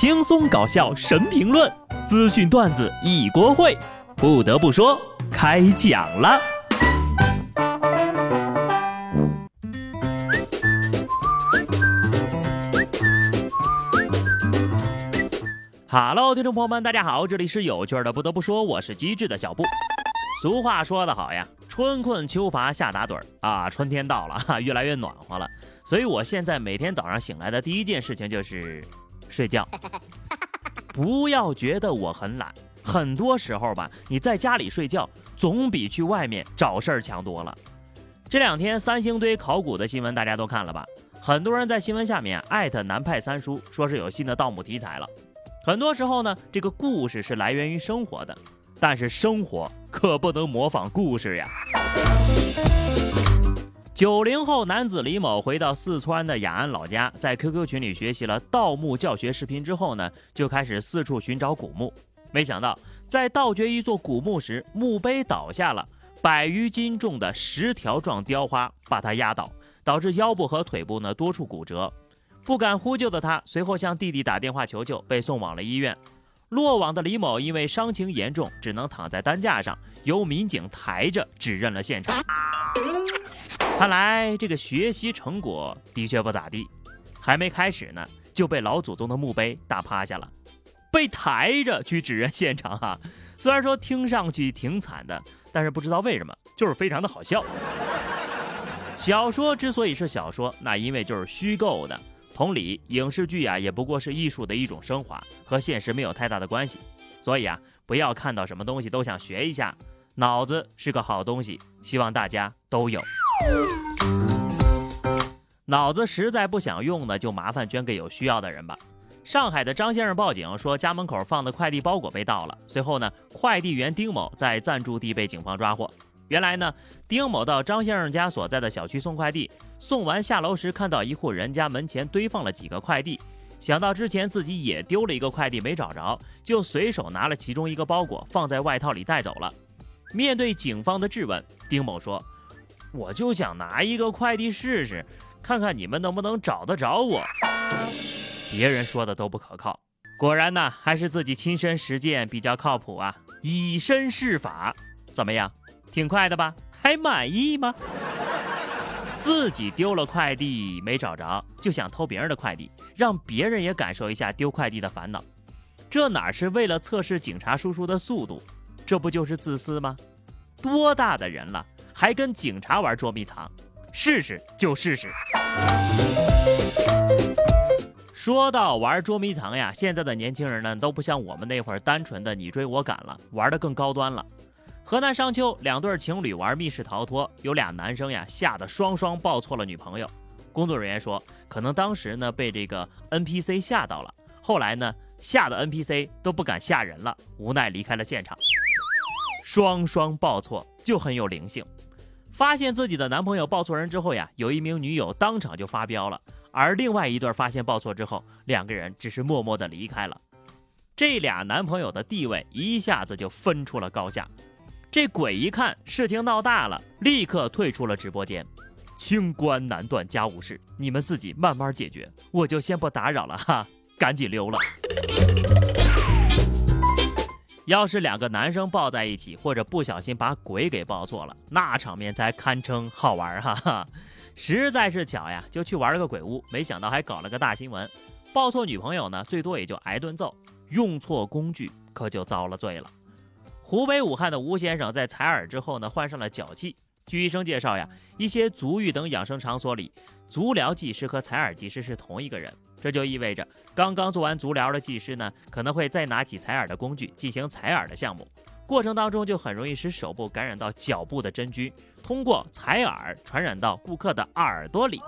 轻松搞笑神评论，资讯段子一锅烩。不得不说，开讲了。Hello，听众朋友们，大家好，这里是有趣的。不得不说，我是机智的小布。俗话说得好呀，春困秋乏夏打盹儿啊，春天到了，越来越暖和了。所以我现在每天早上醒来的第一件事情就是睡觉。不要觉得我很懒，很多时候吧，你在家里睡觉总比去外面找事儿强多了。这两天三星堆考古的新闻大家都看了吧？很多人在新闻下面艾特南派三叔，说是有新的盗墓题材了。很多时候呢，这个故事是来源于生活的。但是生活可不能模仿故事呀。九零后男子李某回到四川的雅安老家，在 QQ 群里学习了盗墓教学视频之后呢，就开始四处寻找古墓。没想到在盗掘一座古墓时，墓碑倒下了，百余斤重的石条状雕花把他压倒，导致腰部和腿部呢多处骨折。不敢呼救的他，随后向弟弟打电话求救，被送往了医院。落网的李某因为伤情严重，只能躺在担架上，由民警抬着指认了现场。看来这个学习成果的确不咋地，还没开始呢，就被老祖宗的墓碑打趴下了，被抬着去指认现场哈。虽然说听上去挺惨的，但是不知道为什么就是非常的好笑。小说之所以是小说，那因为就是虚构的。同理，影视剧呀，也不过是艺术的一种升华，和现实没有太大的关系。所以啊，不要看到什么东西都想学一下，脑子是个好东西，希望大家都有。脑子实在不想用呢，就麻烦捐给有需要的人吧。上海的张先生报警说，家门口放的快递包裹被盗了。随后呢，快递员丁某在暂住地被警方抓获。原来呢，丁某到张先生家所在的小区送快递，送完下楼时看到一户人家门前堆放了几个快递，想到之前自己也丢了一个快递没找着，就随手拿了其中一个包裹放在外套里带走了。面对警方的质问，丁某说：“我就想拿一个快递试试，看看你们能不能找得着我。别人说的都不可靠，果然呢，还是自己亲身实践比较靠谱啊！以身试法，怎么样？”挺快的吧？还满意吗？自己丢了快递没找着，就想偷别人的快递，让别人也感受一下丢快递的烦恼。这哪是为了测试警察叔叔的速度？这不就是自私吗？多大的人了，还跟警察玩捉迷藏？试试就试试。说到玩捉迷藏呀，现在的年轻人呢，都不像我们那会儿单纯的你追我赶了，玩的更高端了。河南商丘两对情侣玩密室逃脱，有俩男生呀吓得双双抱错了女朋友。工作人员说，可能当时呢被这个 NPC 吓到了，后来呢吓得 NPC 都不敢吓人了，无奈离开了现场。双双抱错就很有灵性。发现自己的男朋友抱错人之后呀，有一名女友当场就发飙了，而另外一对发现抱错之后，两个人只是默默的离开了。这俩男朋友的地位一下子就分出了高下。这鬼一看事情闹大了，立刻退出了直播间。清官难断家务事，你们自己慢慢解决，我就先不打扰了哈，赶紧溜了。要是两个男生抱在一起，或者不小心把鬼给抱错了，那场面才堪称好玩哈哈。实在是巧呀，就去玩了个鬼屋，没想到还搞了个大新闻。抱错女朋友呢，最多也就挨顿揍；用错工具，可就遭了罪了。湖北武汉的吴先生在采耳之后呢，患上了脚气。据医生介绍呀，一些足浴等养生场所里，足疗技师和采耳技师是同一个人，这就意味着刚刚做完足疗的技师呢，可能会再拿起采耳的工具进行采耳的项目，过程当中就很容易使手部感染到脚部的真菌，通过采耳传染到顾客的耳朵里，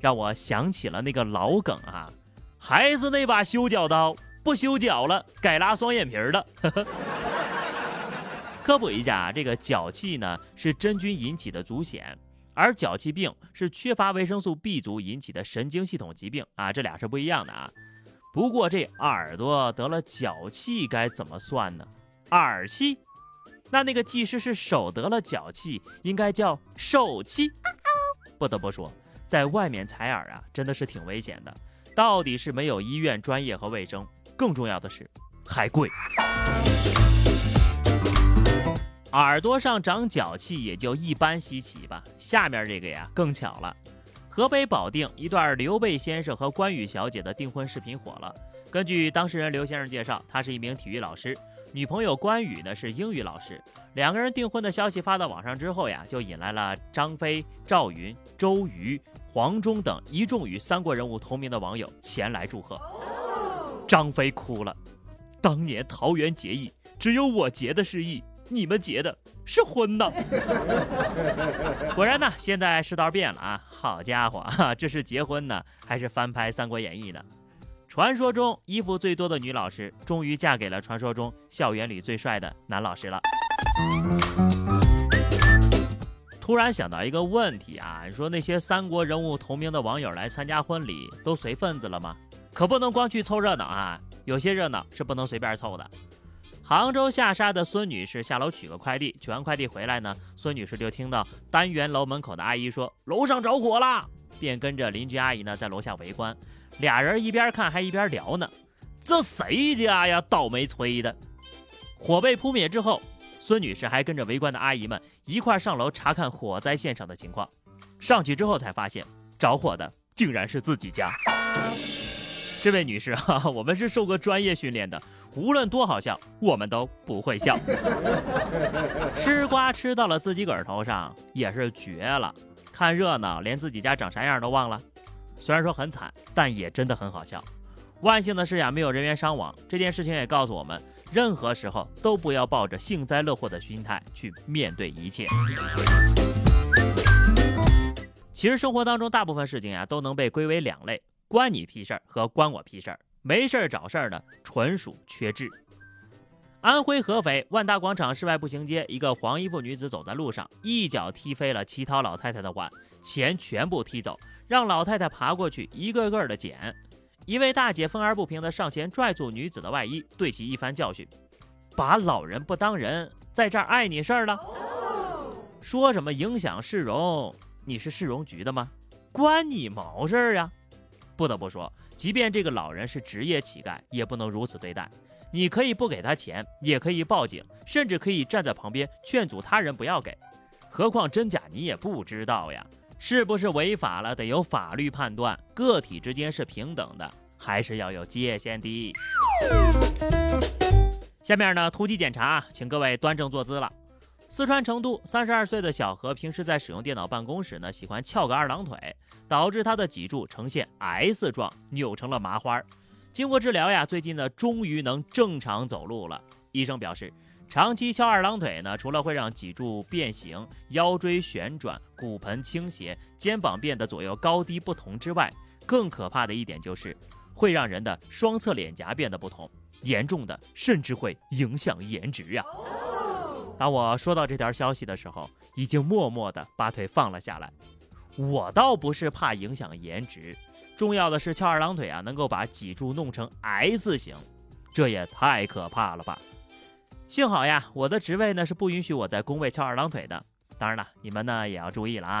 让我想起了那个老梗啊，还是那把修脚刀。不修脚了，改拉双眼皮了。科普一下啊，这个脚气呢是真菌引起的足癣，而脚气病是缺乏维生素 B 族引起的神经系统疾病啊，这俩是不一样的啊。不过这耳朵得了脚气该怎么算呢？耳气？那那个技师是手得了脚气，应该叫手气。不得不说，在外面采耳啊，真的是挺危险的。到底是没有医院专业和卫生，更重要的是还贵。耳朵上长脚气也就一般稀奇吧，下面这个呀更巧了。河北保定一段刘备先生和关羽小姐的订婚视频火了。根据当事人刘先生介绍，他是一名体育老师，女朋友关羽呢是英语老师。两个人订婚的消息发到网上之后呀，就引来了张飞、赵云、周瑜、黄忠等一众与三国人物同名的网友前来祝贺。张飞哭了，当年桃园结义，只有我结的是义。你们结的是婚呢？果然呢，现在世道变了啊！好家伙，这是结婚呢，还是翻拍《三国演义》呢？传说中衣服最多的女老师，终于嫁给了传说中校园里最帅的男老师了。突然想到一个问题啊，你说那些三国人物同名的网友来参加婚礼，都随份子了吗？可不能光去凑热闹啊！有些热闹是不能随便凑的。杭州下沙的孙女士下楼取个快递，取完快递回来呢，孙女士就听到单元楼门口的阿姨说楼上着火了，便跟着邻居阿姨呢在楼下围观。俩人一边看还一边聊呢，这谁家呀？倒霉催的！火被扑灭之后，孙女士还跟着围观的阿姨们一块上楼查看火灾现场的情况。上去之后才发现，着火的竟然是自己家。这位女士哈，我们是受过专业训练的。无论多好笑，我们都不会笑。吃瓜吃到了自己个儿头上也是绝了，看热闹连自己家长啥样都忘了。虽然说很惨，但也真的很好笑。万幸的是呀，没有人员伤亡。这件事情也告诉我们，任何时候都不要抱着幸灾乐祸的心态去面对一切。其实生活当中大部分事情呀，都能被归为两类：关你屁事儿和关我屁事儿。没事儿找事儿的，纯属缺智。安徽合肥万达广场室外步行街，一个黄衣服女子走在路上，一脚踢飞了乞讨老太太的碗，钱全部踢走，让老太太爬过去一个个的捡。一位大姐愤而不平地上前拽住女子的外衣，对其一番教训：“把老人不当人，在这儿碍你事儿了？说什么影响市容？你是市容局的吗？关你毛事儿呀！”不得不说。即便这个老人是职业乞丐，也不能如此对待。你可以不给他钱，也可以报警，甚至可以站在旁边劝阻他人不要给。何况真假你也不知道呀，是不是违法了得由法律判断。个体之间是平等的，还是要有界限的。下面呢，突击检查，请各位端正坐姿了。四川成都三十二岁的小何，平时在使用电脑办公时呢，喜欢翘个二郎腿，导致他的脊柱呈现 S 状，扭成了麻花。经过治疗呀，最近呢，终于能正常走路了。医生表示，长期翘二郎腿呢，除了会让脊柱变形、腰椎旋转、骨盆倾斜、肩膀变得左右高低不同之外，更可怕的一点就是会让人的双侧脸颊变得不同，严重的甚至会影响颜值呀。当我说到这条消息的时候，已经默默地把腿放了下来。我倒不是怕影响颜值，重要的是翘二郎腿啊，能够把脊柱弄成 S 型，这也太可怕了吧！幸好呀，我的职位呢是不允许我在工位翘二郎腿的。当然了，你们呢也要注意了啊。